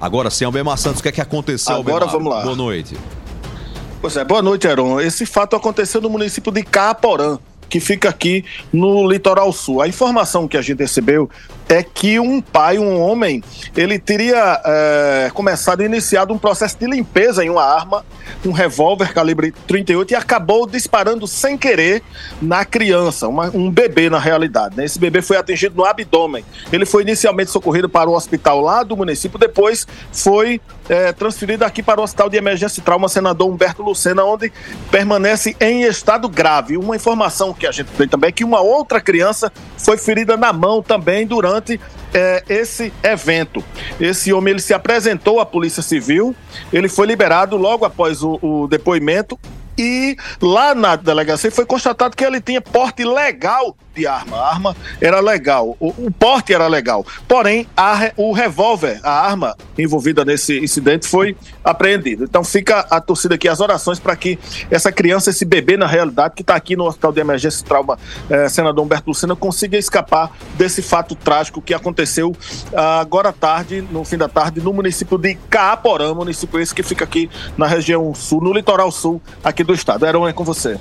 Agora sim, Albemar Santos, o que é que aconteceu, Agora Albemar? vamos lá. Boa noite. Pois é, boa noite, Heron. Esse fato aconteceu no município de Caporã, que fica aqui no litoral sul. A informação que a gente recebeu é que um pai, um homem, ele teria é, começado, iniciado um processo de limpeza em uma arma, um revólver calibre 38 e acabou disparando sem querer na criança, uma, um bebê na realidade. Né? Esse bebê foi atingido no abdômen. Ele foi inicialmente socorrido para o hospital lá do município, depois foi é, transferido aqui para o Hospital de Emergência e Trauma Senador Humberto Lucena, onde permanece em estado grave. Uma informação que a gente tem também é que uma outra criança foi ferida na mão também durante é, esse evento. Esse homem ele se apresentou à Polícia Civil, ele foi liberado logo após o, o depoimento e lá na delegacia foi constatado que ele tinha porte legal de arma. A arma era legal, o, o porte era legal. Porém, a, o revólver, a arma envolvida nesse incidente foi apreendido. Então fica a torcida aqui, as orações para que essa criança, esse bebê, na realidade, que está aqui no Hospital de Emergência e Trauma, eh, senador Humberto Lucena, consiga escapar desse fato trágico que aconteceu ah, agora à tarde, no fim da tarde, no município de Caaporã, município esse que fica aqui na região sul, no litoral sul aqui do estado. Heron, é com você.